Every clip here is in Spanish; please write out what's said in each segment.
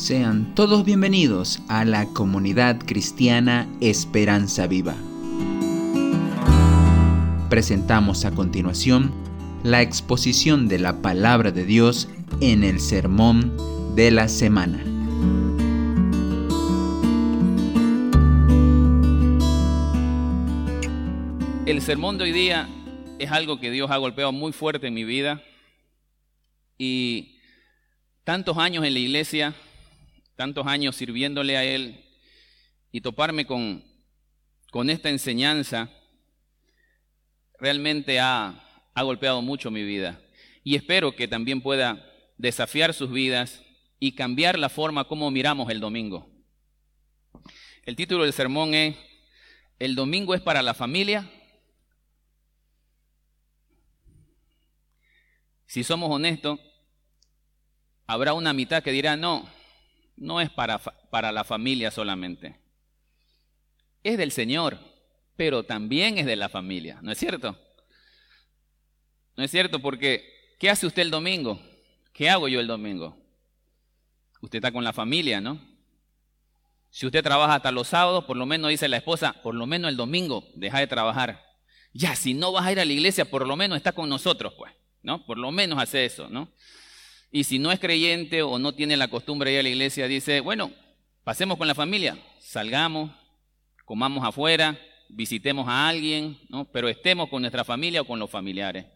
Sean todos bienvenidos a la comunidad cristiana Esperanza Viva. Presentamos a continuación la exposición de la palabra de Dios en el sermón de la semana. El sermón de hoy día es algo que Dios ha golpeado muy fuerte en mi vida y tantos años en la iglesia, tantos años sirviéndole a Él y toparme con, con esta enseñanza realmente ha, ha golpeado mucho mi vida. Y espero que también pueda desafiar sus vidas y cambiar la forma como miramos el domingo. El título del sermón es ¿El domingo es para la familia? Si somos honestos, habrá una mitad que dirá, no, no es para, para la familia solamente. Es del Señor, pero también es de la familia, ¿no es cierto? ¿No es cierto? Porque, ¿qué hace usted el domingo? ¿Qué hago yo el domingo? Usted está con la familia, ¿no? Si usted trabaja hasta los sábados, por lo menos dice la esposa, por lo menos el domingo deja de trabajar. Ya, si no vas a ir a la iglesia, por lo menos está con nosotros, pues, ¿no? Por lo menos hace eso, ¿no? Y si no es creyente o no tiene la costumbre de ir a la iglesia, dice, bueno, pasemos con la familia, salgamos, comamos afuera, visitemos a alguien, ¿no? pero estemos con nuestra familia o con los familiares.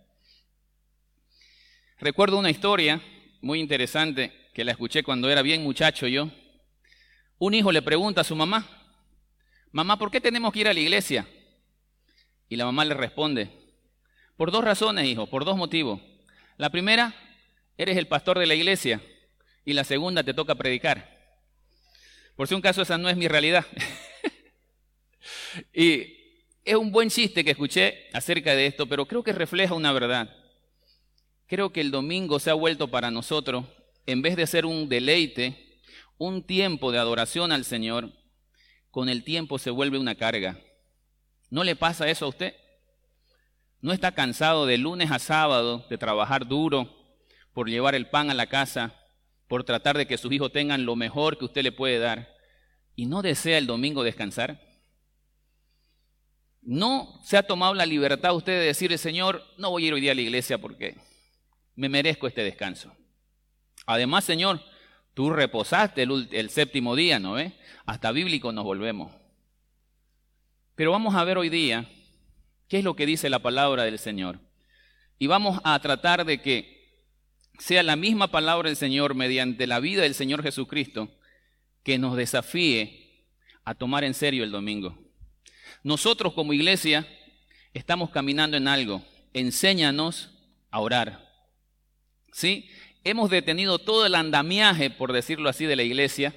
Recuerdo una historia muy interesante que la escuché cuando era bien muchacho yo. Un hijo le pregunta a su mamá, mamá, ¿por qué tenemos que ir a la iglesia? Y la mamá le responde, por dos razones, hijo, por dos motivos. La primera, eres el pastor de la iglesia y la segunda te toca predicar. Por si un caso esa no es mi realidad. y es un buen chiste que escuché acerca de esto, pero creo que refleja una verdad. Creo que el domingo se ha vuelto para nosotros, en vez de ser un deleite, un tiempo de adoración al Señor, con el tiempo se vuelve una carga. ¿No le pasa eso a usted? ¿No está cansado de lunes a sábado de trabajar duro, por llevar el pan a la casa, por tratar de que sus hijos tengan lo mejor que usted le puede dar, y no desea el domingo descansar? ¿No se ha tomado la libertad usted de decirle, Señor, no voy a ir hoy día a la iglesia porque me merezco este descanso? Además, Señor, tú reposaste el, séptimo día, ¿no ves? Hasta bíblico nos volvemos. Pero vamos a ver hoy día qué es lo que dice la palabra del Señor. Y vamos a tratar de que sea la misma palabra del Señor mediante la vida del Señor Jesucristo que nos desafíe a tomar en serio el domingo. Nosotros como iglesia estamos caminando en algo. Enséñanos a orar. ¿Sí? Hemos detenido todo el andamiaje, por decirlo así, de la iglesia,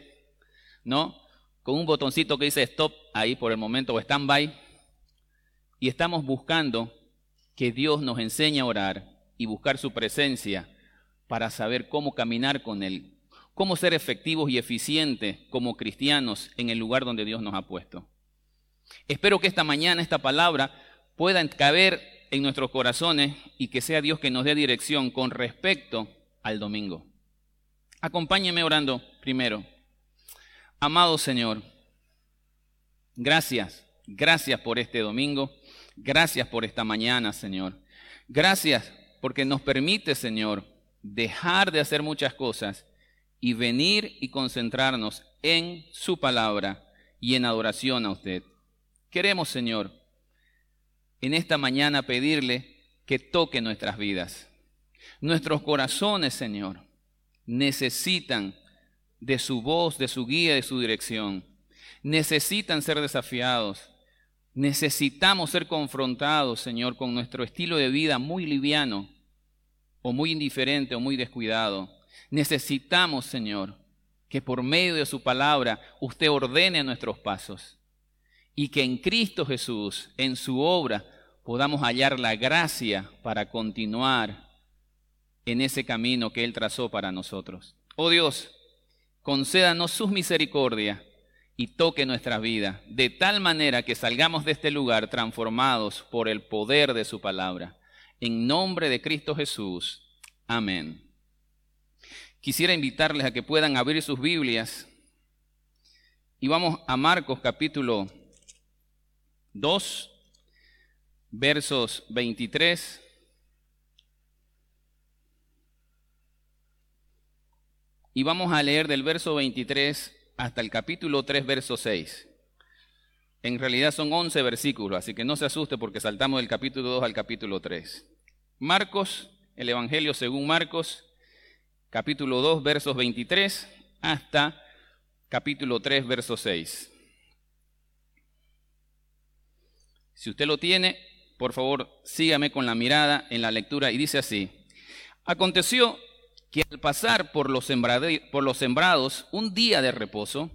¿no? Con un botoncito que dice stop ahí por el momento o stand by. Y estamos buscando que Dios nos enseñe a orar y buscar su presencia para saber cómo caminar con Él, cómo ser efectivos y eficientes como cristianos en el lugar donde Dios nos ha puesto. Espero que esta mañana esta palabra pueda caber en nuestros corazones y que sea Dios que nos dé dirección con respecto al domingo. Acompáñeme orando primero. Amado Señor, gracias, gracias por este domingo, gracias por esta mañana, Señor. Gracias porque nos permite, Señor, dejar de hacer muchas cosas y venir y concentrarnos en su palabra y en adoración a usted. Queremos, Señor, en esta mañana pedirle que toque nuestras vidas. Nuestros corazones, Señor, necesitan de su voz, de su guía, de su dirección. Necesitan ser desafiados. Necesitamos ser confrontados, Señor, con nuestro estilo de vida muy liviano, o muy indiferente o muy descuidado. Necesitamos, Señor, que por medio de su palabra usted ordene nuestros pasos y que en Cristo Jesús, en su obra, podamos hallar la gracia para continuar en ese camino que Él trazó para nosotros. Oh Dios, concédanos sus misericordias y toque nuestra vida, de tal manera que salgamos de este lugar transformados por el poder de su palabra. En nombre de Cristo Jesús. Amén. quisiera invitarles a que puedan abrir sus Biblias y vamos a Marcos capítulo 2, versos 23 y vamos a leer del verso 23 hasta el capítulo 3, verso 6. En realidad son 11 versículos, así que no se asuste porque saltamos del capítulo 2 al capítulo 3. Marcos, el Evangelio según Marcos, capítulo 2, versos 23 hasta capítulo 3, verso 6. Si usted lo tiene, por favor, sígame con la mirada en la lectura y dice así. Aconteció que al pasar por los, por los sembrados un día de reposo,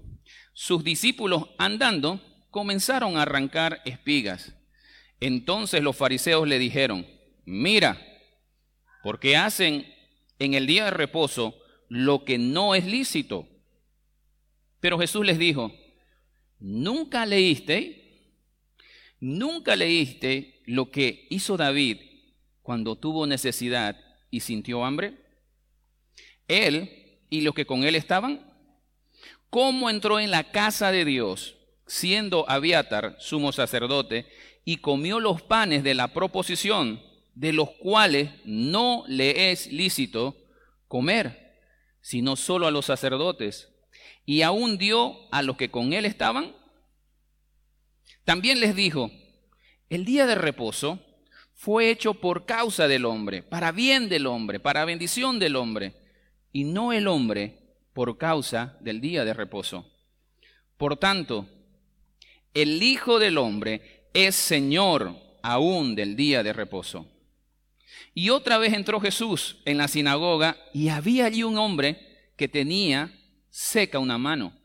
sus discípulos andando comenzaron a arrancar espigas. Entonces los fariseos le dijeron, mira, porque hacen en el día de reposo lo que no es lícito. Pero Jesús les dijo, ¿nunca leíste? ¿Nunca leíste lo que hizo David cuando tuvo necesidad y sintió hambre? Él y los que con él estaban. ¿Cómo entró en la casa de Dios, siendo Abiatar sumo sacerdote, y comió los panes de la proposición, de los cuales no le es lícito comer, sino solo a los sacerdotes, y aún dio a los que con él estaban? También les dijo, el día de reposo fue hecho por causa del hombre, para bien del hombre, para bendición del hombre y no el hombre por causa del día de reposo. Por tanto, el Hijo del Hombre es Señor aún del día de reposo. Y otra vez entró Jesús en la sinagoga y había allí un hombre que tenía seca una mano.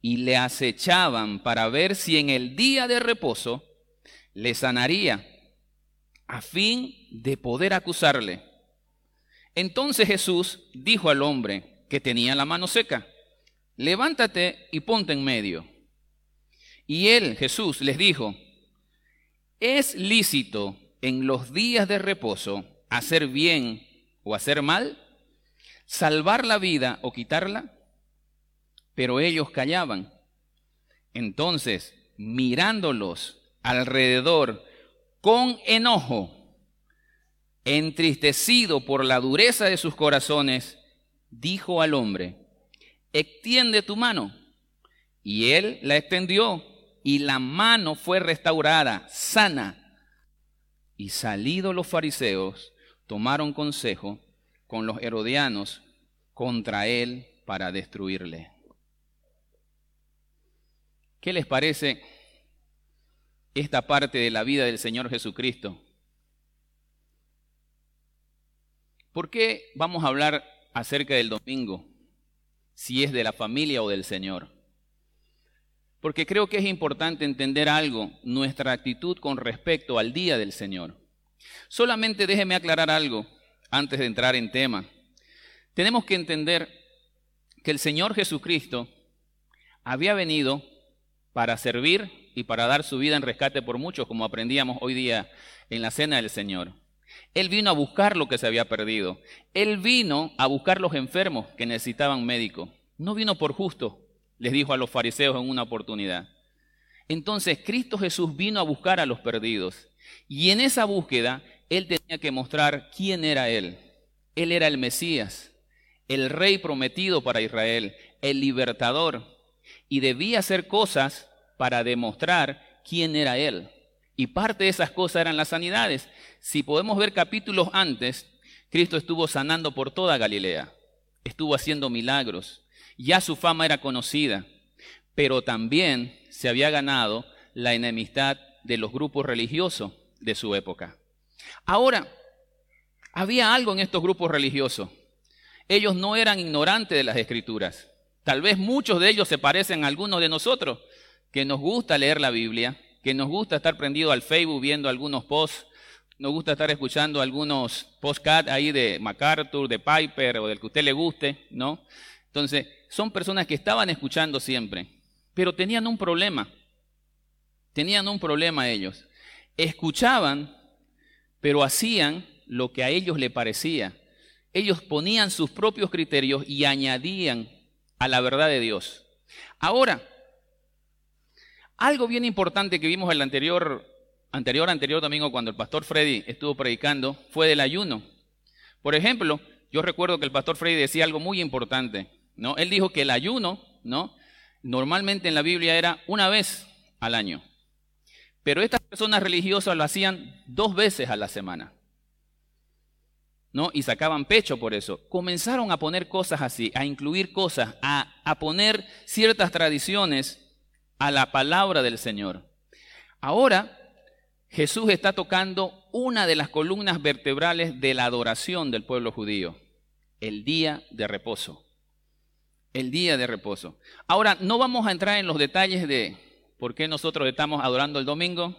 Y le acechaban para ver si en el día de reposo le sanaría, a fin de poder acusarle. Entonces Jesús dijo al hombre que tenía la mano seca, levántate y ponte en medio. Y él, Jesús, les dijo, ¿es lícito en los días de reposo hacer bien o hacer mal? ¿Salvar la vida o quitarla? Pero ellos callaban. Entonces, mirándolos alrededor con enojo, entristecido por la dureza de sus corazones, dijo al hombre, extiende tu mano. Y él la extendió y la mano fue restaurada, sana. Y salidos los fariseos, tomaron consejo con los herodianos contra él para destruirle. ¿Qué les parece esta parte de la vida del Señor Jesucristo? ¿Por qué vamos a hablar acerca del domingo? Si es de la familia o del Señor. Porque creo que es importante entender algo, nuestra actitud con respecto al día del Señor. Solamente déjeme aclarar algo antes de entrar en tema. Tenemos que entender que el Señor Jesucristo había venido para servir y para dar su vida en rescate por muchos, como aprendíamos hoy día en la cena del Señor. Él vino a buscar lo que se había perdido. Él vino a buscar los enfermos que necesitaban médico. No vino por justo, les dijo a los fariseos en una oportunidad. Entonces Cristo Jesús vino a buscar a los perdidos. Y en esa búsqueda Él tenía que mostrar quién era Él. Él era el Mesías, el rey prometido para Israel, el libertador. Y debía hacer cosas para demostrar quién era Él. Y parte de esas cosas eran las sanidades. Si podemos ver capítulos antes, Cristo estuvo sanando por toda Galilea, estuvo haciendo milagros, ya su fama era conocida, pero también se había ganado la enemistad de los grupos religiosos de su época. Ahora, había algo en estos grupos religiosos. Ellos no eran ignorantes de las escrituras. Tal vez muchos de ellos se parecen a algunos de nosotros, que nos gusta leer la Biblia, que nos gusta estar prendido al Facebook viendo algunos posts, nos gusta estar escuchando algunos postcards ahí de MacArthur, de Piper o del que usted le guste, ¿no? Entonces, son personas que estaban escuchando siempre, pero tenían un problema. Tenían un problema ellos. Escuchaban, pero hacían lo que a ellos le parecía. Ellos ponían sus propios criterios y añadían a la verdad de Dios. Ahora, algo bien importante que vimos el anterior, anterior, anterior domingo cuando el pastor Freddy estuvo predicando fue del ayuno. Por ejemplo, yo recuerdo que el pastor Freddy decía algo muy importante, Él dijo que el ayuno, ¿no? Normalmente en la Biblia era una vez al año. Pero estas personas religiosas lo hacían dos veces a la semana. ¿no? Y sacaban pecho por eso. Comenzaron a poner cosas así, a incluir cosas, a poner ciertas tradiciones a la palabra del Señor. Ahora, Jesús está tocando una de las columnas vertebrales de la adoración del pueblo judío, el día de reposo. El día de reposo. Ahora, no vamos a entrar en los detalles de por qué nosotros estamos adorando el domingo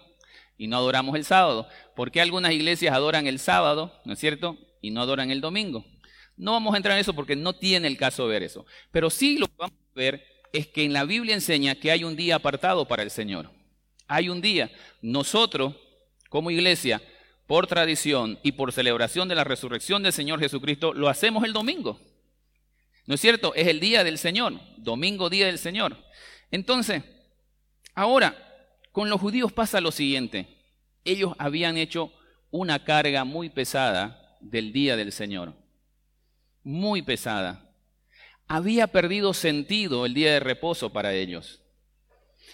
y no adoramos el sábado. ¿Por qué algunas iglesias adoran el sábado, no es cierto? y no adoran el domingo. No vamos a entrar en eso porque no tiene el caso ver eso. Pero sí lo que vamos a ver es que en la Biblia enseña que hay un día apartado para el Señor. Hay un día. Nosotros, como iglesia, por tradición y por celebración de la resurrección del Señor Jesucristo, lo hacemos el domingo. ¿No es cierto? Es el día del Señor. Domingo, día del Señor. Entonces, ahora, con los judíos pasa lo siguiente. Ellos habían hecho una carga muy pesada del día del Señor. Muy pesada. Había perdido sentido el día de reposo para ellos.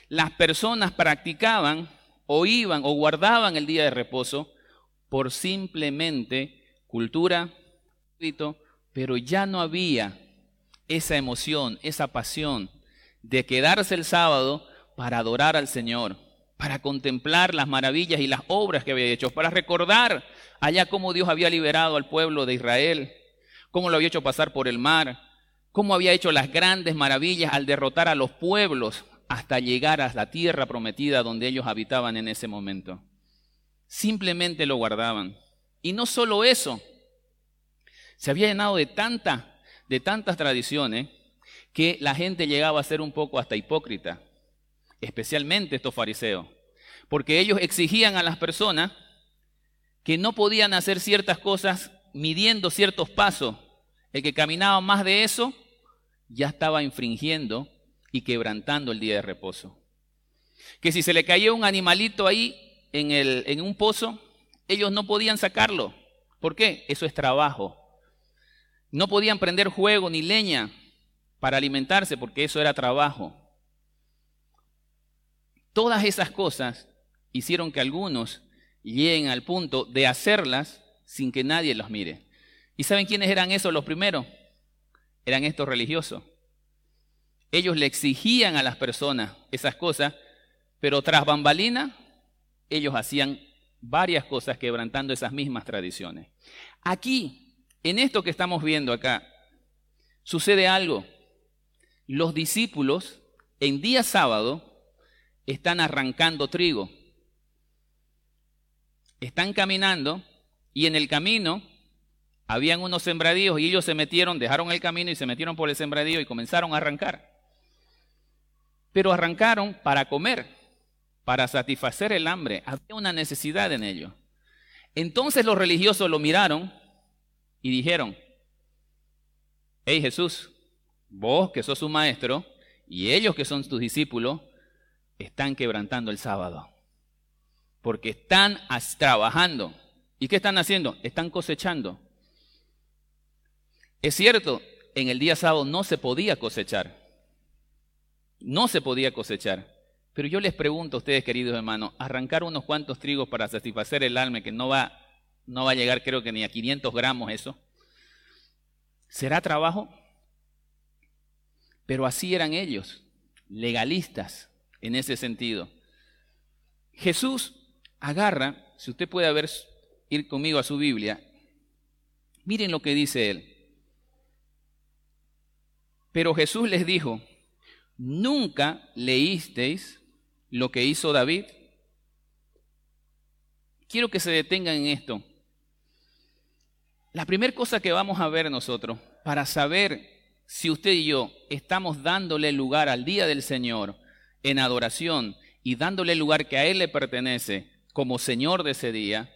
Las personas practicaban o iban o guardaban el día de reposo por simplemente cultura, pero ya no había esa emoción, esa pasión de quedarse el sábado para adorar al Señor, para contemplar las maravillas y las obras que había hecho, para recordar allá cómo Dios había liberado al pueblo de Israel, cómo lo había hecho pasar por el mar, cómo había hecho las grandes maravillas al derrotar a los pueblos hasta llegar a la tierra prometida donde ellos habitaban en ese momento. Simplemente lo guardaban. Y no solo eso, se había llenado de, tanta, de tantas tradiciones que la gente llegaba a ser un poco hasta hipócrita, especialmente estos fariseos, porque ellos exigían a las personas que no podían hacer ciertas cosas midiendo ciertos pasos. El que caminaba más de eso ya estaba infringiendo y quebrantando el día de reposo. Que si se le caía un animalito ahí en, el, en un pozo, ellos no podían sacarlo. ¿Por qué? Eso es trabajo. No podían prender fuego ni leña para alimentarse porque eso era trabajo. Todas esas cosas hicieron que algunos lleguen al punto de hacerlas sin que nadie los mire. ¿Y saben quiénes eran esos los primeros? Eran estos religiosos. Ellos le exigían a las personas esas cosas, pero tras bambalina, ellos hacían varias cosas quebrantando esas mismas tradiciones. Aquí, en esto que estamos viendo acá, sucede algo. Los discípulos en día sábado están arrancando trigo están caminando y en el camino habían unos sembradíos y ellos se metieron, dejaron el camino y se metieron por el sembradío y comenzaron a arrancar. Pero arrancaron para comer, para satisfacer el hambre. Había una necesidad en ello. Entonces los religiosos lo miraron y dijeron, hey Jesús, vos que sos un maestro y ellos que son tus discípulos, están quebrantando el sábado porque están trabajando. ¿Y qué están haciendo? Están cosechando. Es cierto, en el día sábado no se podía cosechar. No se podía cosechar. Pero yo les pregunto a ustedes, queridos hermanos, arrancar unos cuantos trigos para satisfacer el alma, que no va, no va a llegar creo que ni a 500 gramos eso, ¿será trabajo? Pero así eran ellos, legalistas en ese sentido. Jesús agarra, si usted puede ver, ir conmigo a su Biblia, miren lo que dice él. Pero Jesús les dijo, ¿nunca leísteis lo que hizo David? Quiero que se detengan en esto. La primera cosa que vamos a ver nosotros para saber si usted y yo estamos dándole lugar al día del Señor en adoración y dándole lugar que a Él le pertenece, como Señor de ese día,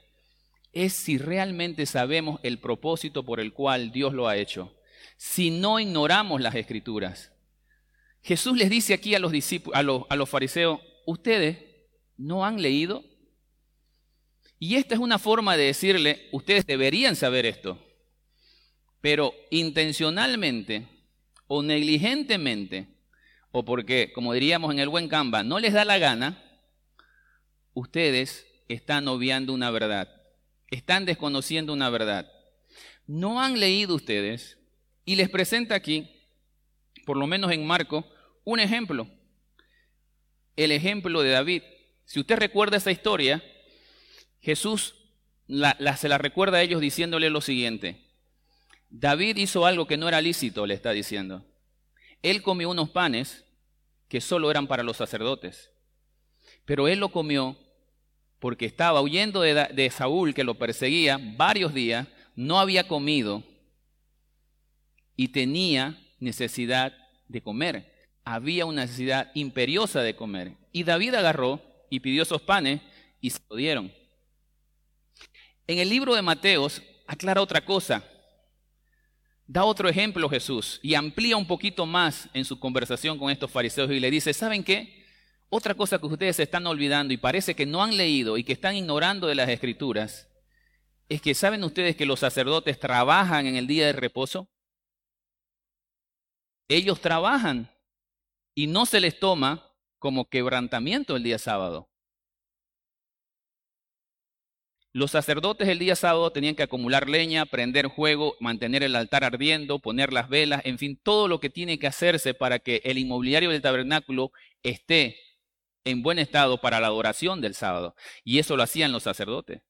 es si realmente sabemos el propósito por el cual Dios lo ha hecho, si no ignoramos las escrituras. Jesús les dice aquí a los, discípulos, a los, a los fariseos, ustedes no han leído. Y esta es una forma de decirle, ustedes deberían saber esto, pero intencionalmente o negligentemente, o porque, como diríamos en el buen Canva, no les da la gana, ustedes están obviando una verdad, están desconociendo una verdad. No han leído ustedes y les presenta aquí, por lo menos en Marco, un ejemplo. El ejemplo de David. Si usted recuerda esa historia, Jesús se la recuerda a ellos diciéndole lo siguiente. David hizo algo que no era lícito, le está diciendo. Él comió unos panes que solo eran para los sacerdotes. Pero él lo comió porque estaba huyendo de, de Saúl que lo perseguía varios días, no había comido y tenía necesidad de comer. Había una necesidad imperiosa de comer. Y David agarró y pidió esos panes y se lo dieron. En el libro de Mateos aclara otra cosa. Da otro ejemplo Jesús y amplía un poquito más en su conversación con estos fariseos y le dice, ¿saben qué? Otra cosa que ustedes se están olvidando y parece que no han leído y que están ignorando de las escrituras, es que ¿saben ustedes que los sacerdotes trabajan en el día de reposo? Ellos trabajan y no se les toma como quebrantamiento el día sábado. Los sacerdotes el día sábado tenían que acumular leña, prender fuego, mantener el altar ardiendo, poner las velas, en fin, todo lo que tiene que hacerse para que el inmobiliario del tabernáculo esté en buen estado para la adoración del sábado. Y eso lo hacían los sacerdotes.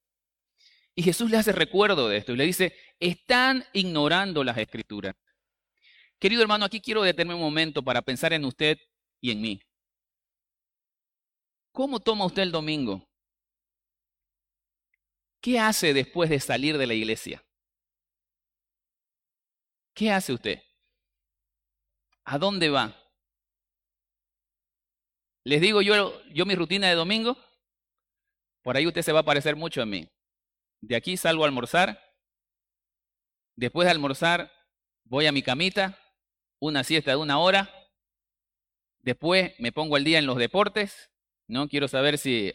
Y Jesús le hace recuerdo de esto y le dice, están ignorando las escrituras. Querido hermano, aquí quiero detenerme un momento para pensar en usted y en mí. ¿Cómo toma usted el domingo? ¿Qué hace después de salir de la iglesia? ¿Qué hace usted? ¿A dónde va? Les digo yo, yo mi rutina de domingo, por ahí usted se va a parecer mucho a mí. De aquí salgo a almorzar, después de almorzar voy a mi camita, una siesta de una hora, después me pongo el día en los deportes, ¿no? Quiero saber si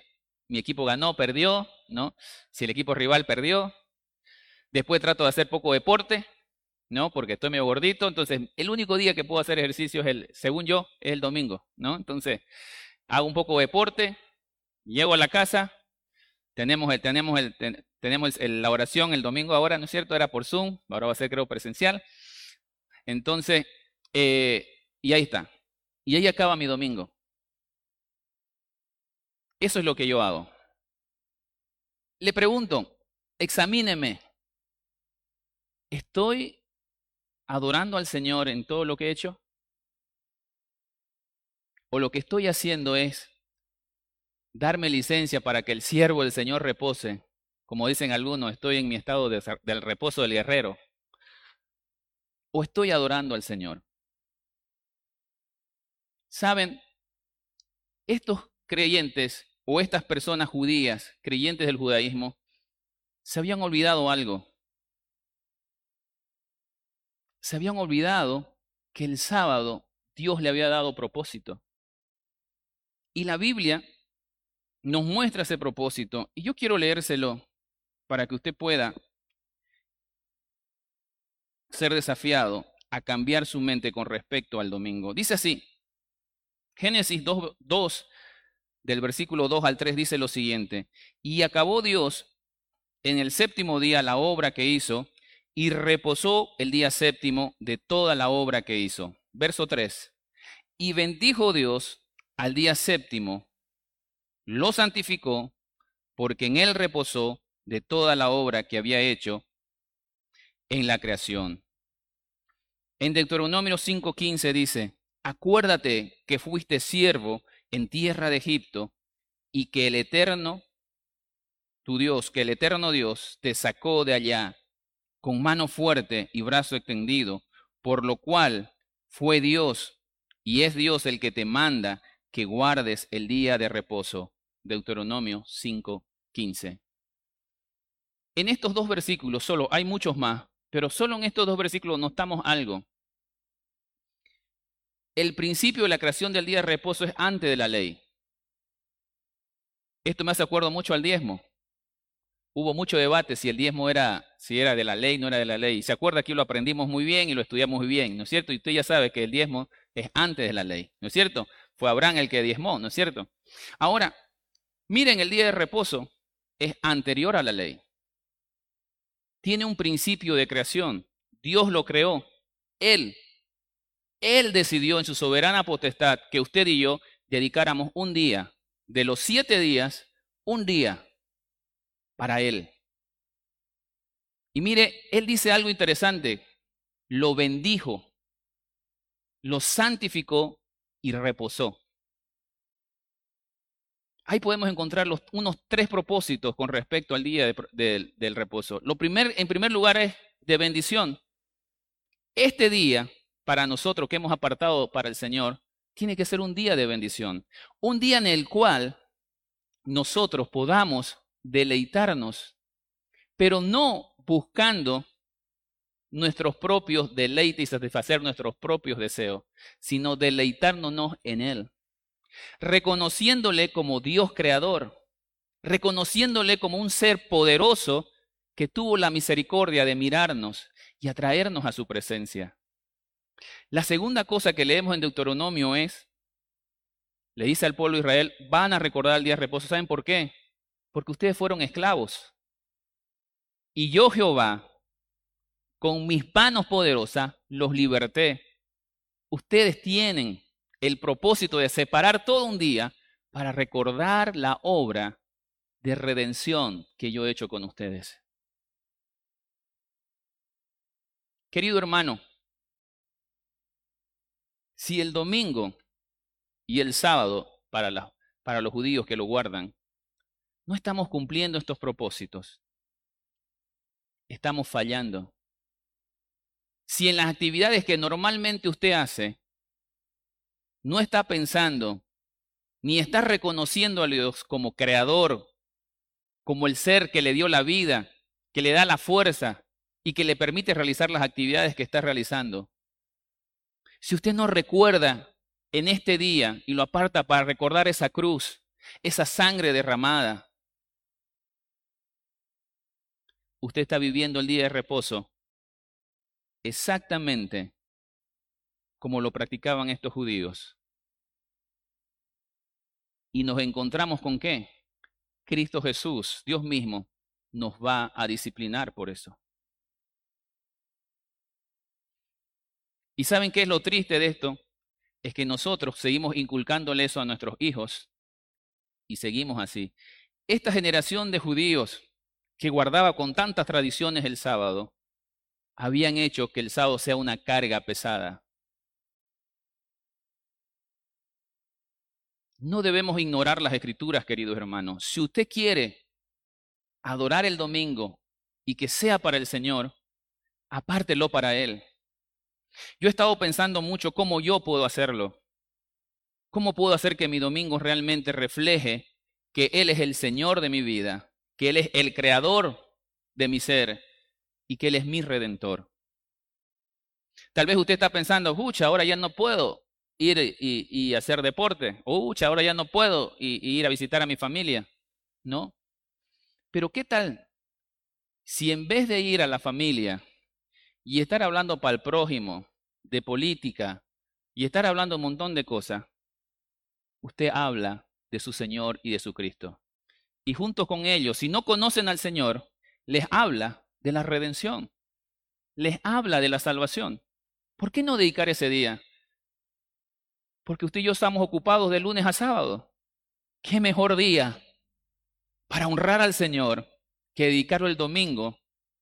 mi equipo ganó, perdió, ¿no? Si el equipo rival perdió. Después trato de hacer poco deporte, ¿no? Porque estoy medio gordito, entonces el único día que puedo hacer ejercicio es el, según yo, es el domingo, ¿no? Entonces, hago un poco de deporte, llego a la casa, tenemos el, tenemos el, tenemos la oración el domingo ahora, ¿no es cierto? Era por Zoom, ahora va a ser creo presencial. Entonces, eh, y ahí está. Y ahí acaba mi domingo. Eso es lo que yo hago. Le pregunto, examíneme. ¿Estoy adorando al Señor en todo lo que he hecho? ¿O lo que estoy haciendo es darme licencia para que el siervo del Señor repose? Como dicen algunos, estoy en mi estado del reposo del guerrero. ¿O estoy adorando al Señor? Saben, estos creyentes o estas personas judías, creyentes del judaísmo, se habían olvidado algo. Se habían olvidado que el sábado Dios le había dado propósito. Y la Biblia nos muestra ese propósito. Y yo quiero leérselo para que usted pueda ser desafiado a cambiar su mente con respecto al domingo. Dice así, Génesis 2, 2 del versículo 2 al 3 dice lo siguiente, y acabó Dios en el séptimo día la obra que hizo y reposó el día séptimo de toda la obra que hizo. Verso 3, y bendijo Dios al día séptimo, lo santificó, porque en él reposó de toda la obra que había hecho en la creación. En Deuteronomio 5:15 dice, acuérdate que fuiste siervo en tierra de Egipto y que el eterno, tu Dios, que el eterno Dios te sacó de allá con mano fuerte y brazo extendido, por lo cual fue Dios y es Dios el que te manda que guardes el día de reposo. Deuteronomio 5:15. en estos dos versículos, solo hay muchos más, pero solo en estos dos versículos notamos algo. El principio de la creación del día de reposo es antes de la ley. Esto me hace acuerdo mucho al diezmo. Hubo mucho debate si el diezmo era, si era de la ley, no era de la ley. Se acuerda que lo aprendimos muy bien y lo estudiamos muy bien, ¿no es cierto? Y usted ya sabe que el diezmo es antes de la ley, ¿no es cierto? Fue Abraham el que diezmó, ¿no es cierto? Ahora, miren, el día de reposo es anterior a la ley. Tiene un principio de creación. Dios lo creó. Él, Él decidió en su soberana potestad que usted y yo dedicáramos un día, de los siete días, un día para Él. Y mire, Él dice algo interesante. Lo bendijo, lo santificó y reposó. Ahí podemos encontrar los, unos tres propósitos con respecto al día del reposo. Lo primer, en primer lugar es de bendición. Este día, para nosotros que hemos apartado para el Señor, tiene que ser un día de bendición. Un día en el cual nosotros podamos deleitarnos, pero no buscando nuestros propios deleites y satisfacer nuestros propios deseos, sino deleitarnos en Él, reconociéndole como Dios creador, reconociéndole como un ser poderoso que tuvo la misericordia de mirarnos y atraernos a su presencia. La segunda cosa que leemos en Deuteronomio es, le dice al pueblo de Israel, van a recordar el día de reposo. ¿Saben por qué? Porque ustedes fueron esclavos. Y yo, Jehová, con mis manos poderosas, los liberté. Ustedes tienen el propósito de separar todo un día para recordar la obra de redención que yo he hecho con ustedes. Querido hermano, si el domingo y el sábado, para, los judíos que lo guardan, no estamos cumpliendo estos propósitos, estamos fallando. Si en las actividades que normalmente usted hace, no está pensando ni está reconociendo a Dios como creador, como el ser que le dio la vida, que le da la fuerza y que le permite realizar las actividades que está realizando. Si usted no recuerda en este día y lo aparta para recordar esa cruz, esa sangre derramada, usted está viviendo el día de reposo exactamente como lo practicaban estos judíos. Y nos encontramos con qué? Cristo Jesús, Dios mismo, nos va a disciplinar por eso. ¿Y saben qué es lo triste de esto? Es que nosotros seguimos inculcándole eso a nuestros hijos y seguimos así. Esta generación de judíos que guardaba con tantas tradiciones el sábado, habían hecho que el sábado sea una carga pesada. No debemos ignorar las escrituras, queridos hermanos. Si usted quiere adorar el domingo y que sea para el Señor, apártelo para Él. Yo he estado pensando mucho cómo yo puedo hacerlo. ¿Cómo puedo hacer que mi domingo realmente refleje que Él es el Señor de mi vida, que Él es el creador de mi ser y que Él es mi redentor? Tal vez usted está pensando, pucha, ahora ya no puedo ir y, hacer deporte. Pucha, ahora ya no puedo ir a visitar a mi familia. ¿No? Pero ¿qué tal si en vez de ir a la familia y estar hablando para el prójimo, de política, y estar hablando un montón de cosas, usted habla de su Señor y de su Cristo. Y junto con ellos, si no conocen al Señor, les habla de la redención, les habla de la salvación. ¿Por qué no dedicar ese día? Porque usted y yo estamos ocupados de lunes a sábado. ¿Qué mejor día para honrar al Señor que dedicarlo el domingo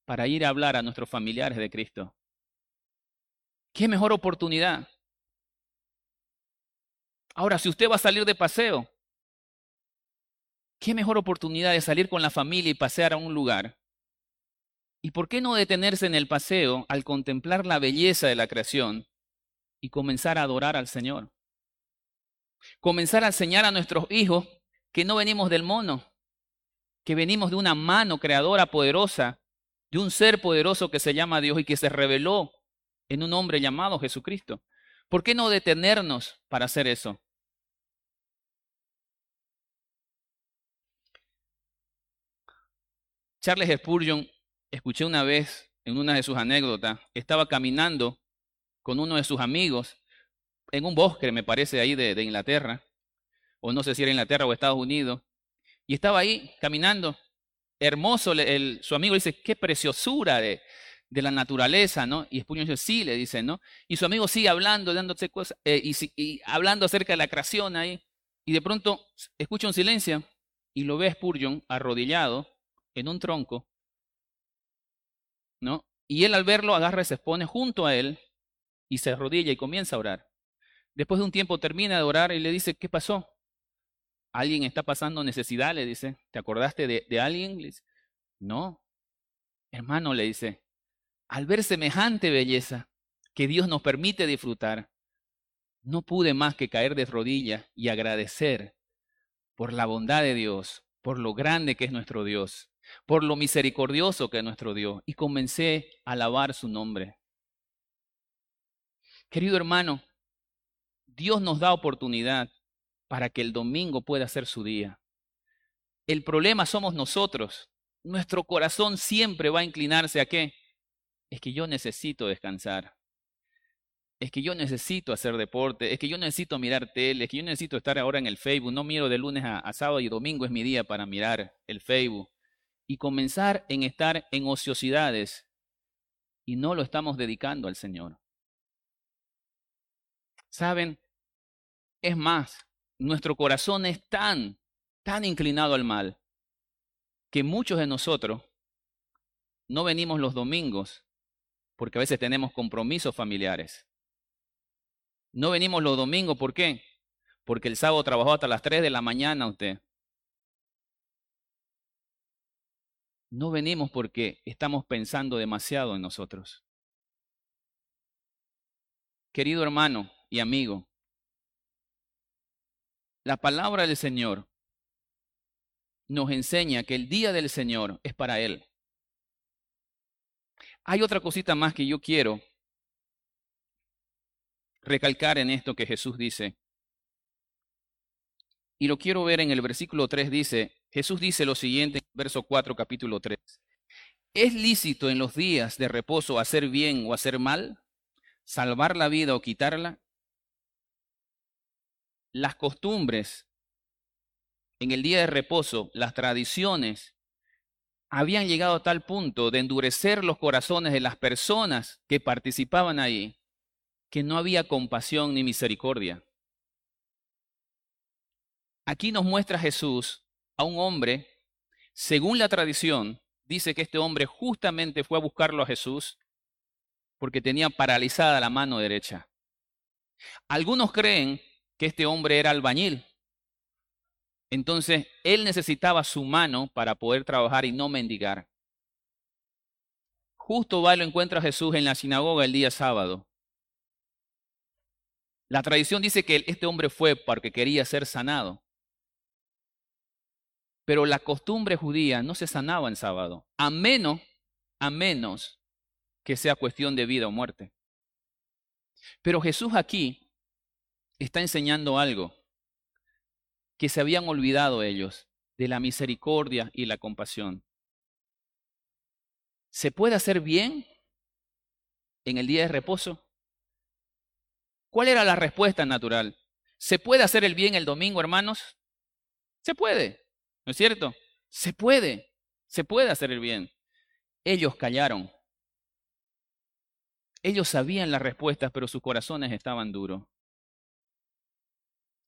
para ir a hablar a nuestros familiares de Cristo? ¿Qué mejor oportunidad? Ahora, si usted va a salir de paseo, ¿qué mejor oportunidad de salir con la familia y pasear a un lugar ¿Y por qué no detenerse en el paseo al contemplar la belleza de la creación y comenzar a adorar al Señor? Comenzar a enseñar a nuestros hijos que no venimos del mono, que venimos de una mano creadora poderosa, de un ser poderoso que se llama Dios y que se reveló en un hombre llamado Jesucristo. ¿Por qué no detenernos para hacer eso? Charles Spurgeon, escuché una vez en una de sus anécdotas, estaba caminando con uno de sus amigos en un bosque, me parece, ahí de, Inglaterra, o no sé si era Inglaterra o Estados Unidos, y estaba ahí caminando, hermoso, el, su amigo dice, qué preciosura de, la naturaleza, ¿no? Y Spurgeon dice, sí, le dice, ¿no? Y su amigo sigue hablando, dándose cosas, eh, y, hablando acerca de la creación ahí, y de pronto escucha un silencio y lo ve Spurgeon arrodillado en un tronco, ¿no? Y él al verlo agarra y se pone junto a él y se arrodilla y comienza a orar. Después de un tiempo termina de orar y le dice, ¿qué pasó? ¿Alguien está pasando necesidad? Le dice, ¿te acordaste de, alguien? Dice, no. Hermano, le dice, al ver semejante belleza que Dios nos permite disfrutar, no pude más que caer de rodillas y agradecer por la bondad de Dios, por lo grande que es nuestro Dios, por lo misericordioso que es nuestro Dios, y comencé a alabar su nombre. Querido hermano, Dios nos da oportunidad para que el domingo pueda ser su día. El problema somos nosotros. Nuestro corazón siempre va a inclinarse a qué? Es que yo necesito descansar. Es que yo necesito hacer deporte, es que yo necesito mirar tele, es que yo necesito estar ahora en el Facebook. No miro de lunes a, sábado y domingo es mi día para mirar el Facebook y comenzar en estar en ociosidades y no lo estamos dedicando al Señor. ¿Saben? Es más, nuestro corazón es tan, tan inclinado al mal que muchos de nosotros no venimos los domingos porque a veces tenemos compromisos familiares. No venimos los domingos, ¿por qué? Porque el sábado trabajó hasta las 3 de la mañana usted. No venimos porque estamos pensando demasiado en nosotros. Querido hermano y amigo, la palabra del Señor nos enseña que el día del Señor es para Él. Hay otra cosita más que yo quiero recalcar en esto que Jesús dice. Y lo quiero ver en el versículo 3, dice, Jesús dice lo siguiente, verso 4, capítulo 3. ¿Es lícito en los días de reposo hacer bien o hacer mal? ¿Salvar la vida o quitarla? Las costumbres en el día de reposo, las tradiciones, habían llegado a tal punto de endurecer los corazones de las personas que participaban ahí, que no había compasión ni misericordia. Aquí nos muestra Jesús a un hombre, según la tradición, dice que este hombre justamente fue a buscarlo a Jesús porque tenía paralizada la mano derecha. Algunos creen que este hombre era albañil. Entonces, él necesitaba su mano para poder trabajar y no mendigar. Justo va y lo encuentra Jesús en la sinagoga el día sábado. La tradición dice que este hombre fue porque quería ser sanado. Pero la costumbre judía no se sanaba en sábado, a menos, a menos que sea cuestión de vida o muerte. Pero Jesús aquí está enseñando algo que se habían olvidado ellos de la misericordia y la compasión. ¿Se puede hacer bien en el día de reposo? ¿Cuál era la respuesta natural? ¿Se puede hacer el bien el domingo, hermanos? Se puede. ¿No es cierto? Se puede, se puede hacer el bien. Ellos callaron. Ellos sabían las respuestas, pero sus corazones estaban duros.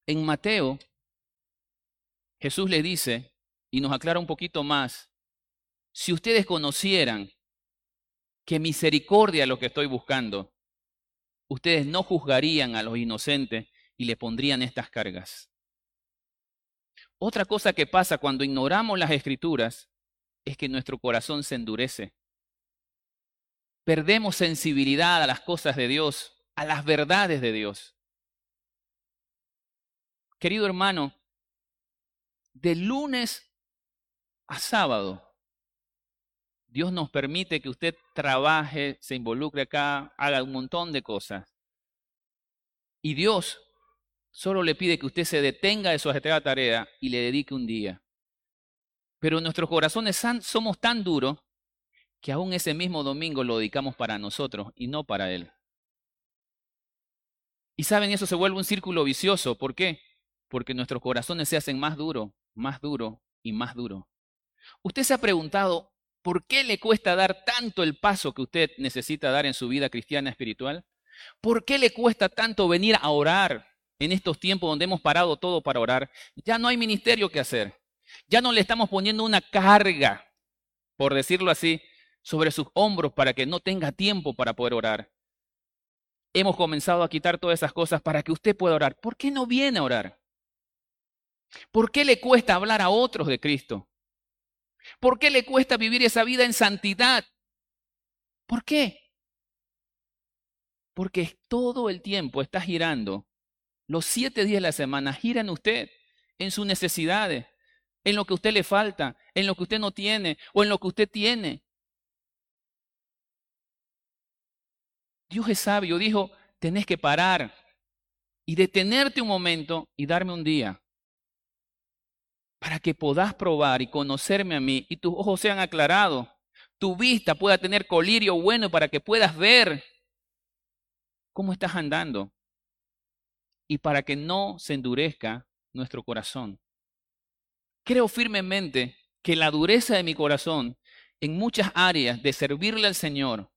En Mateo, Jesús le dice, y nos aclara un poquito más, si ustedes conocieran que misericordia es lo que estoy buscando, ustedes no juzgarían a los inocentes y le pondrían estas cargas. Otra cosa que pasa cuando ignoramos las escrituras es que nuestro corazón se endurece. Perdemos sensibilidad a las cosas de Dios, a las verdades de Dios. Querido hermano, de lunes a sábado. Dios nos permite que usted trabaje, se involucre acá, haga un montón de cosas. Y Dios solo le pide que usted se detenga de su ajetreada tarea y le dedique un día. Pero nuestros corazones somos tan duros que aún ese mismo domingo lo dedicamos para nosotros y no para Él. Y saben, eso se vuelve un círculo vicioso. ¿Por qué? Porque nuestros corazones se hacen más duros, más duros y más duros. Usted se ha preguntado, ¿por qué le cuesta dar tanto el paso que usted necesita dar en su vida cristiana espiritual? ¿Por qué le cuesta tanto venir a orar en estos tiempos donde hemos parado todo para orar? Ya no hay ministerio que hacer. Ya no le estamos poniendo una carga, por decirlo así, sobre sus hombros para que no tenga tiempo para poder orar. Hemos comenzado a quitar todas esas cosas para que usted pueda orar. ¿Por qué no viene a orar? ¿Por qué le cuesta hablar a otros de Cristo? ¿Por qué le cuesta vivir esa vida en santidad? ¿Por qué? Porque todo el tiempo está girando. Los siete días de la semana giran usted en sus necesidades, en lo que a usted le falta, en lo que usted no tiene o en lo que usted tiene. Dios es sabio, dijo, tenés que parar y detenerte un momento y darme un día para que podás probar y conocerme a mí y tus ojos sean aclarados, tu vista pueda tener colirio bueno para que puedas ver cómo estás andando y para que no se endurezca nuestro corazón. Creo firmemente que la dureza de mi corazón en muchas áreas de servirle al Señor,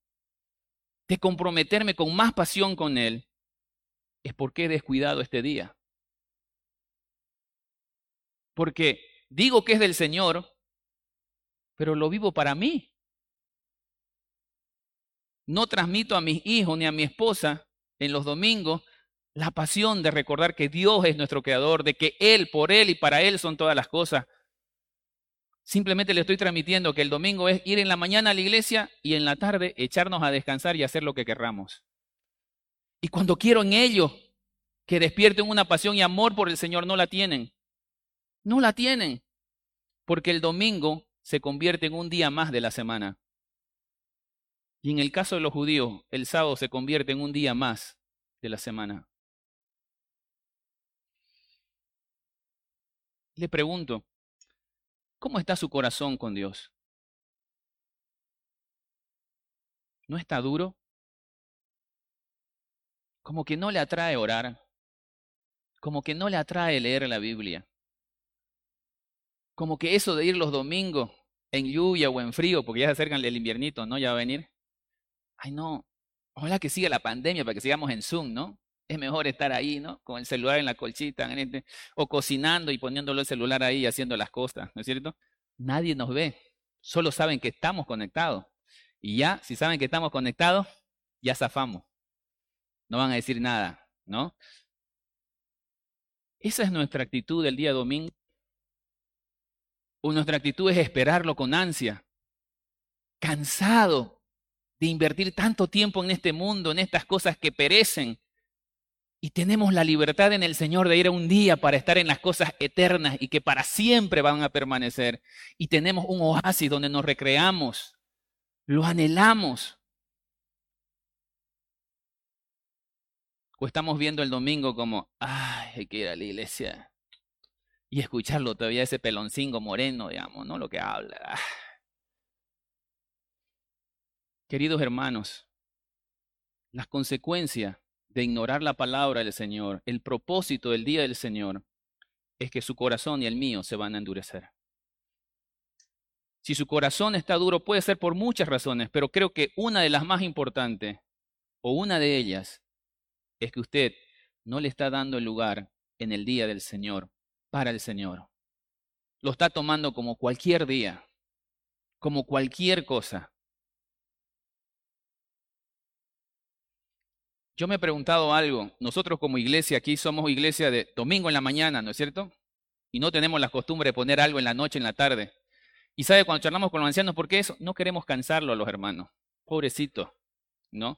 de comprometerme con más pasión con Él, es porque he descuidado este día. Porque digo que es del Señor, pero lo vivo para mí. No transmito a mis hijos ni a mi esposa en los domingos la pasión de recordar que Dios es nuestro creador, de que Él, por Él y para Él son todas las cosas. Simplemente le estoy transmitiendo que el domingo es ir en la mañana a la iglesia y en la tarde echarnos a descansar y hacer lo que querramos. Y cuando quiero en ellos que despierten una pasión y amor por el Señor, no la tienen. No la tienen, porque el domingo se convierte en un día más de la semana. Y en el caso de los judíos, el sábado se convierte en un día más de la semana. Le pregunto, ¿cómo está su corazón con Dios? ¿No está duro? Como que no le atrae orar, como que no le atrae leer la Biblia como que eso de ir los domingos en lluvia o en frío, porque ya se acercan el inviernito, ¿no? Ya va a venir. Ay, no. Ojalá que siga la pandemia para que sigamos en Zoom, ¿no? Es mejor estar ahí, ¿no? Con el celular en la colchita, este, o cocinando y poniéndolo el celular ahí, haciendo las cosas, ¿no es cierto? Nadie nos ve, solo saben que estamos conectados. Y ya, si saben que estamos conectados, ya zafamos. No van a decir nada, ¿no? Esa es nuestra actitud el día domingo o nuestra actitud es esperarlo con ansia, cansado de invertir tanto tiempo en este mundo, en estas cosas que perecen. Y tenemos la libertad en el Señor de ir a un día para estar en las cosas eternas y que para siempre van a permanecer. Y tenemos un oasis donde nos recreamos, lo anhelamos. O estamos viendo el domingo como, ay, hay que ir a la iglesia y escucharlo todavía ese peloncingo moreno, digamos, ¿no? Lo que habla. Queridos hermanos, las consecuencias de ignorar la palabra del Señor, el propósito del día del Señor, es que su corazón y el mío se van a endurecer. Si su corazón está duro, puede ser por muchas razones, pero creo que una de las más importantes, o una de ellas, es que usted no le está dando el lugar en el día del Señor para el Señor. Lo está tomando como cualquier día, como cualquier cosa. Yo me he preguntado algo. Nosotros como iglesia aquí somos iglesia de domingo en la mañana, ¿no es cierto? Y no tenemos la costumbre de poner algo en la noche, en la tarde. Y sabe, cuando charlamos con los ancianos, ¿por qué eso? No queremos cansarlo a los hermanos. Pobrecito, ¿no?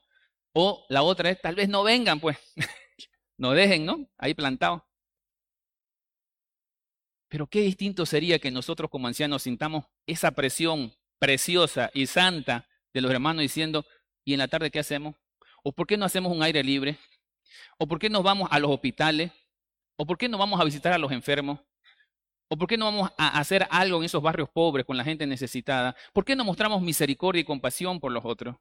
O la otra es, tal vez no vengan, pues. no dejen, ¿no? Ahí plantados. Pero qué distinto sería que nosotros como ancianos sintamos esa presión preciosa y santa de los hermanos diciendo, ¿y en la tarde qué hacemos? ¿O por qué no hacemos un aire libre? ¿O por qué no vamos a los hospitales? ¿O por qué no vamos a visitar a los enfermos? ¿O por qué no vamos a hacer algo en esos barrios pobres con la gente necesitada? ¿Por qué no mostramos misericordia y compasión por los otros?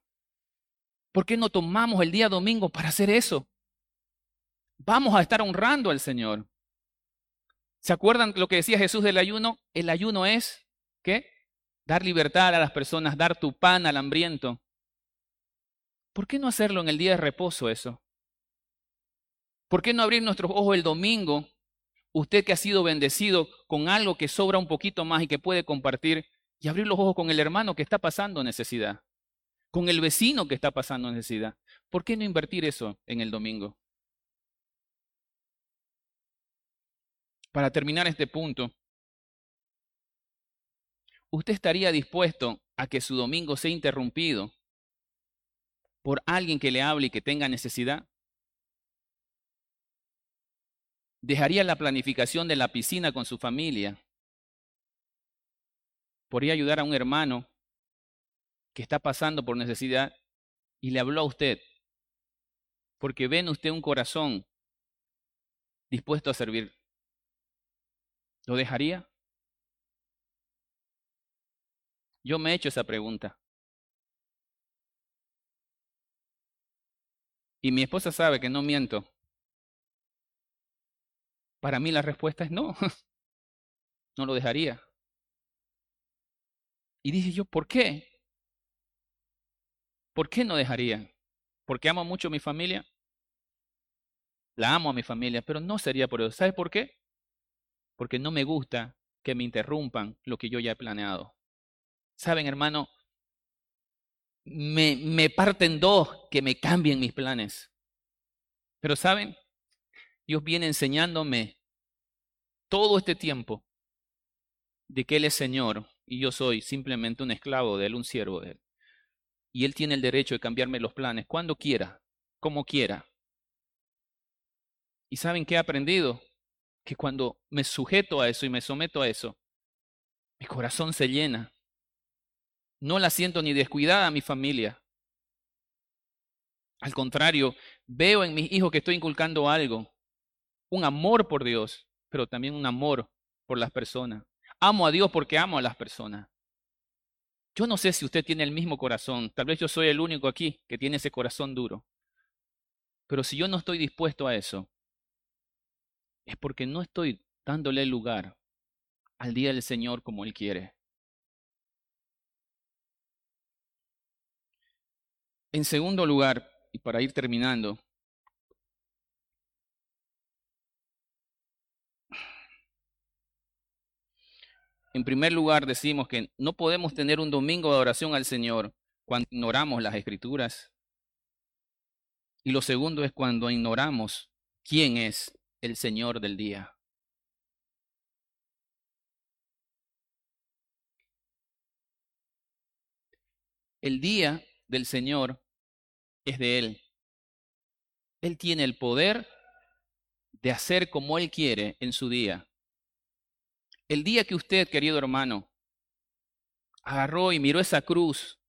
¿Por qué no tomamos el día domingo para hacer eso? Vamos a estar honrando al Señor. ¿Se acuerdan lo que decía Jesús del ayuno? El ayuno es, ¿qué? Dar libertad a las personas, dar tu pan al hambriento. ¿Por qué no hacerlo en el día de reposo eso? ¿Por qué no abrir nuestros ojos el domingo? Usted que ha sido bendecido con algo que sobra un poquito más y que puede compartir y abrir los ojos con el hermano que está pasando necesidad, con el vecino que está pasando necesidad. ¿Por qué no invertir eso en el domingo? Para terminar este punto, ¿usted estaría dispuesto a que su domingo sea interrumpido por alguien que le hable y que tenga necesidad? ¿Dejaría la planificación de la piscina con su familia? ¿Podría ayudar a un hermano que está pasando por necesidad y le habló a usted? Porque ven usted un corazón dispuesto a servir. ¿Lo dejaría? Yo me he hecho esa pregunta. Y mi esposa sabe que no miento. Para mí la respuesta es no. No lo dejaría. Y dije yo, ¿por qué? ¿Por qué no dejaría? ¿Porque amo mucho a mi familia? La amo a mi familia, pero no sería por eso. ¿Sabe por qué? Porque no me gusta que me interrumpan lo que yo ya he planeado. Saben, hermano, me, me parten dos que me cambien mis planes. Pero saben, Dios viene enseñándome todo este tiempo de que Él es Señor y yo soy simplemente un esclavo de Él, un siervo de Él. Y Él tiene el derecho de cambiarme los planes cuando quiera, como quiera. ¿Y saben qué he aprendido? Que cuando me sujeto a eso y me someto a eso, mi corazón se llena. No la siento ni descuidada a mi familia. Al contrario, veo en mis hijos que estoy inculcando algo, un amor por Dios, pero también un amor por las personas. Amo a Dios porque amo a las personas. Yo no sé si usted tiene el mismo corazón, tal vez yo soy el único aquí que tiene ese corazón duro. Pero si yo no estoy dispuesto a eso, es porque no estoy dándole lugar al día del Señor como Él quiere. En segundo lugar, y para ir terminando, en primer lugar decimos que no podemos tener un domingo de oración al Señor cuando ignoramos las escrituras. Y lo segundo es cuando ignoramos quién es el Señor del día. El día del Señor es de Él. Él tiene el poder de hacer como Él quiere en su día. El día que usted, querido hermano, agarró y miró esa cruz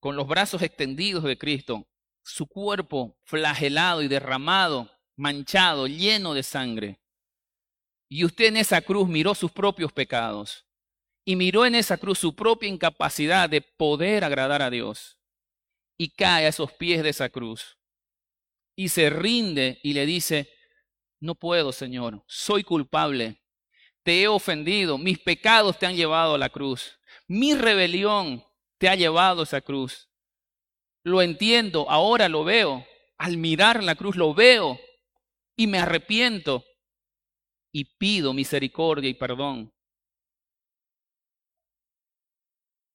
con los brazos extendidos de Cristo, su cuerpo flagelado y derramado manchado, lleno de sangre. Y usted en esa cruz miró sus propios pecados. Y miró en esa cruz su propia incapacidad de poder agradar a Dios. Y cae a esos pies de esa cruz. Y se rinde y le dice, no puedo, Señor, soy culpable, te he ofendido, mis pecados te han llevado a la cruz, mi rebelión te ha llevado a esa cruz. Lo entiendo, ahora lo veo, al mirar la cruz lo veo, y me arrepiento y pido misericordia y perdón.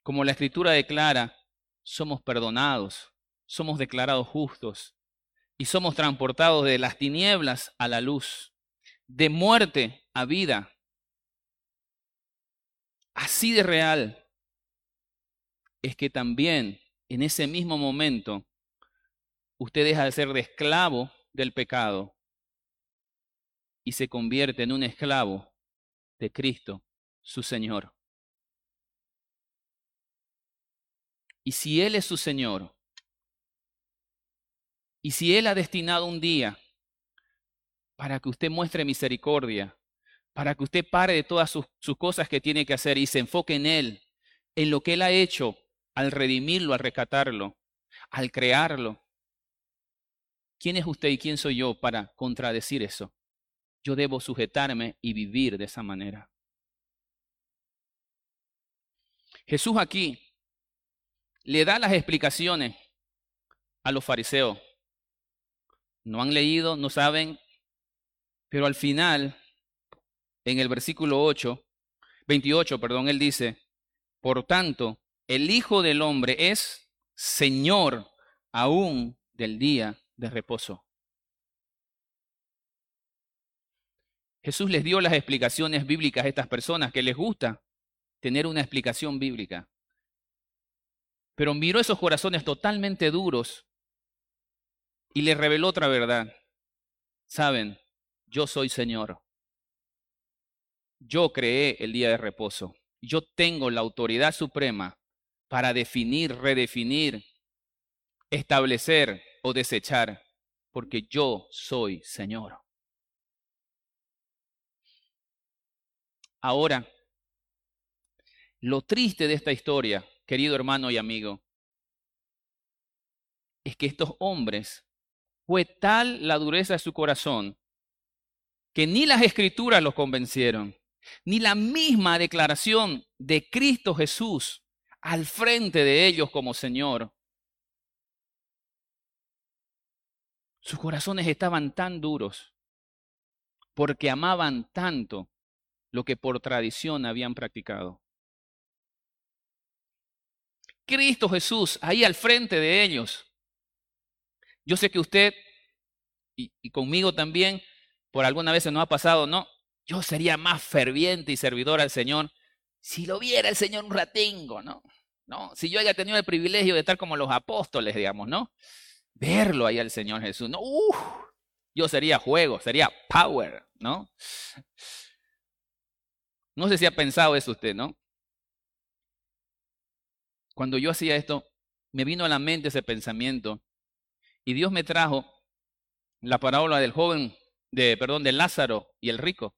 Como la escritura declara, somos perdonados, somos declarados justos y somos transportados de las tinieblas a la luz, de muerte a vida. Así de real es que también en ese mismo momento usted deja de ser de esclavo del pecado y se convierte en un esclavo de Cristo, su Señor. Y si Él es su Señor, y si Él ha destinado un día para que usted muestre misericordia, para que usted pare de todas sus, cosas que tiene que hacer y se enfoque en Él, en lo que Él ha hecho al redimirlo, al rescatarlo, al crearlo. ¿Quién es usted y quién soy yo para contradecir eso? Yo debo sujetarme y vivir de esa manera. Jesús aquí le da las explicaciones a los fariseos. No han leído, no saben, pero al final en el versículo 8, 28, perdón, él dice, por tanto, el Hijo del Hombre es Señor aún del día de reposo. Jesús les dio las explicaciones bíblicas a estas personas que les gusta tener una explicación bíblica. Pero miró esos corazones totalmente duros y les reveló otra verdad. Saben, yo soy Señor. Yo creé el día de reposo. Yo tengo la autoridad suprema para definir, redefinir, establecer o desechar, porque yo soy Señor. Ahora, lo triste de esta historia, querido hermano y amigo, es que estos hombres fue tal la dureza de su corazón que ni las escrituras los convencieron, ni la misma declaración de Cristo Jesús al frente de ellos como Señor. Sus corazones estaban tan duros porque amaban tanto lo que por tradición habían practicado. Cristo Jesús ahí al frente de ellos. Yo sé que usted y, conmigo también por alguna vez se nos ha pasado, no, yo sería más ferviente y servidor al Señor si lo viera el Señor un ratingo, ¿no? ¿no? Si yo haya tenido el privilegio de estar como los apóstoles, digamos, ¿no? Verlo ahí al Señor Jesús, ¿no? yo sería juego, sería power, ¿no? No sé si ha pensado eso usted, ¿no? Cuando yo hacía esto, me vino a la mente ese pensamiento y Dios me trajo la parábola del joven, de, perdón, de Lázaro y el rico.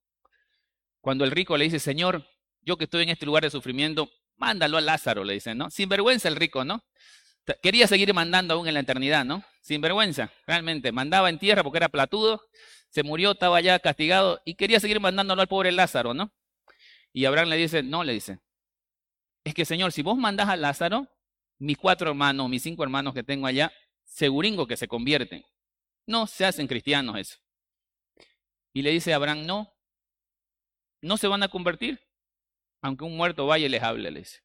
Cuando el rico le dice, Señor, yo que estoy en este lugar de sufrimiento, mándalo a Lázaro, le dicen, ¿no? Sin vergüenza el rico, ¿no? Quería seguir mandando aún en la eternidad, ¿no? Sin vergüenza, realmente. Mandaba en tierra porque era platudo, se murió, estaba ya castigado y quería seguir mandándolo al pobre Lázaro, ¿no? Y Abraham le dice, no, le dice, es que Señor, si vos mandás a Lázaro, mis cuatro hermanos, mis cinco hermanos que tengo allá, seguringo que se convierten. No se hacen cristianos eso. Y le dice a Abraham, no, no se van a convertir, aunque un muerto vaya y les hable, le dice.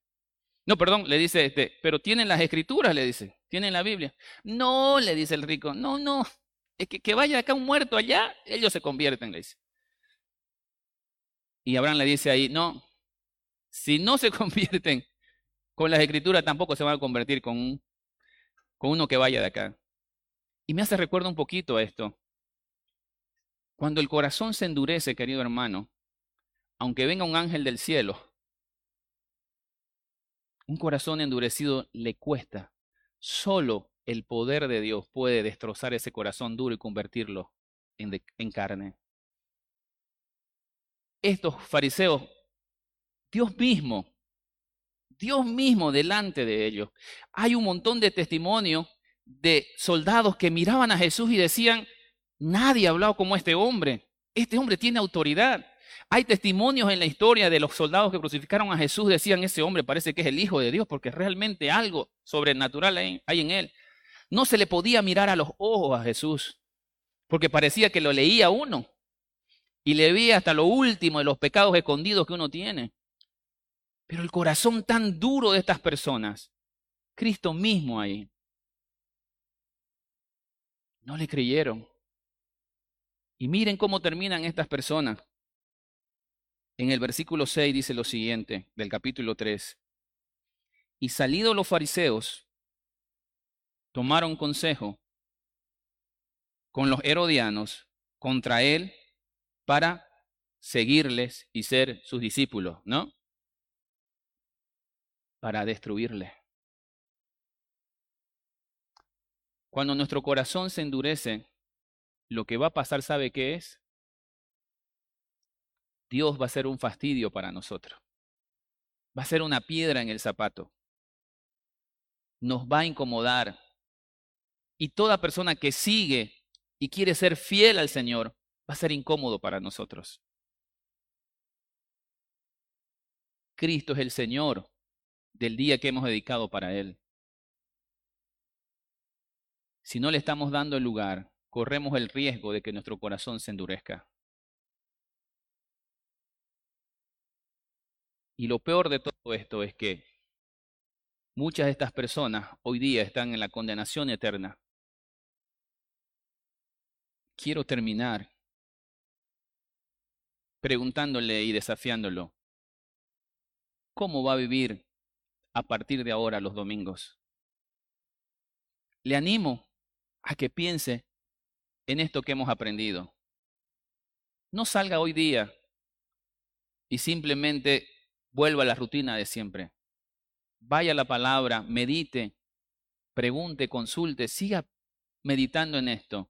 No, perdón, le dice este, pero tienen las escrituras, le dice, tienen la Biblia. No, le dice el rico, no, no, es que, que vaya acá un muerto allá, ellos se convierten, le dice. Y Abraham le dice ahí, no, si no se convierten con las escrituras, tampoco se van a convertir con, con uno que vaya de acá. Y me hace recuerdo un poquito a esto. Cuando el corazón se endurece, querido hermano, aunque venga un ángel del cielo, un corazón endurecido le cuesta. Solo el poder de Dios puede destrozar ese corazón duro y convertirlo en, en carne. Estos fariseos, Dios mismo, Dios mismo delante de ellos. Hay un montón de testimonios de soldados que miraban a Jesús y decían, nadie ha hablado como este hombre. Este hombre tiene autoridad. Hay testimonios en la historia de los soldados que crucificaron a Jesús, decían, ese hombre parece que es el Hijo de Dios, porque realmente algo sobrenatural hay, en él. No se le podía mirar a los ojos a Jesús, porque parecía que lo leía uno y le veía hasta lo último de los pecados escondidos que uno tiene. Pero el corazón tan duro de estas personas, Cristo mismo ahí, no le creyeron. Y miren cómo terminan estas personas. En el versículo 6 dice lo siguiente del capítulo 3. Y salidos los fariseos, tomaron consejo con los herodianos contra él para seguirles y ser sus discípulos, ¿no? Para destruirles. Cuando nuestro corazón se endurece, lo que va a pasar, ¿sabe qué es? Dios va a ser un fastidio para nosotros. Va a ser una piedra en el zapato. Nos va a incomodar. Y toda persona que sigue y quiere ser fiel al Señor va a ser incómodo para nosotros. Cristo es el Señor del día que hemos dedicado para Él. Si no le estamos dando el lugar, corremos el riesgo de que nuestro corazón se endurezca. Y lo peor de todo esto es que muchas de estas personas hoy día están en la condenación eterna. Quiero terminar preguntándole y desafiándolo, ¿cómo va a vivir a partir de ahora los domingos? Le animo a que piense en esto que hemos aprendido. No salga hoy día y simplemente vuelva a la rutina de siempre. Vaya a la palabra, medite, pregunte, consulte, siga meditando en esto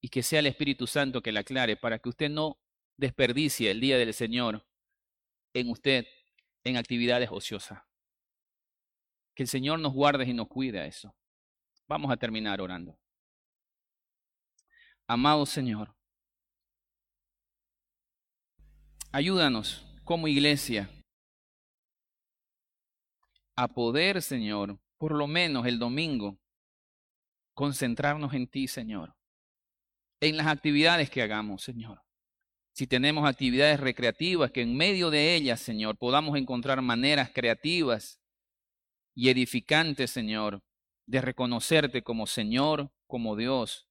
y que sea el Espíritu Santo que la aclare para que usted no desperdicie el día del Señor en usted en actividades ociosas. Que el Señor nos guarde y nos cuide eso. Vamos a terminar orando. Amado Señor, ayúdanos como iglesia a poder, Señor, por lo menos el domingo, concentrarnos en ti, Señor, en las actividades que hagamos, Señor. Si tenemos actividades recreativas, que en medio de ellas, Señor, podamos encontrar maneras creativas y edificantes, Señor, de reconocerte como Señor, como Dios.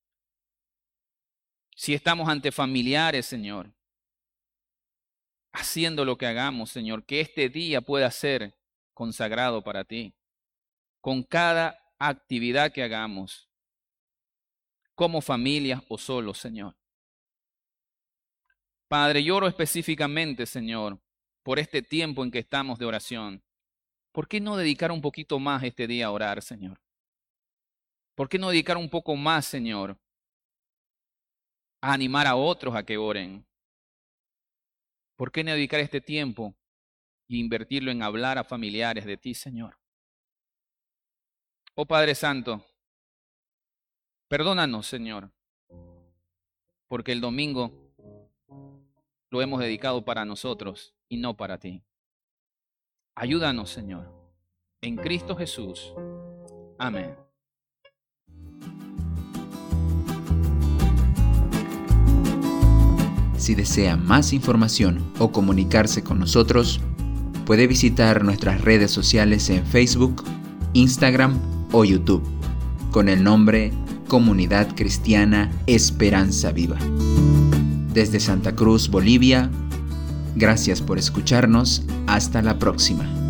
Si estamos ante familiares, Señor, haciendo lo que hagamos, Señor, que este día pueda ser consagrado para ti. Con cada actividad que hagamos, como familia o solo, Señor. Padre, lloro específicamente, Señor, por este tiempo en que estamos de oración. ¿Por qué no dedicar un poquito más este día a orar, Señor? ¿Por qué no dedicar un poco más, Señor, a animar a otros a que oren? ¿Por qué no dedicar este tiempo e invertirlo en hablar a familiares de ti, Señor? Oh Padre Santo, perdónanos, Señor, porque el domingo lo hemos dedicado para nosotros y no para ti. Ayúdanos, Señor, en Cristo Jesús. Amén. Si desea más información o comunicarse con nosotros, puede visitar nuestras redes sociales en Facebook, Instagram o YouTube con el nombre Comunidad Cristiana Esperanza Viva. Desde Santa Cruz, Bolivia, gracias por escucharnos. Hasta la próxima.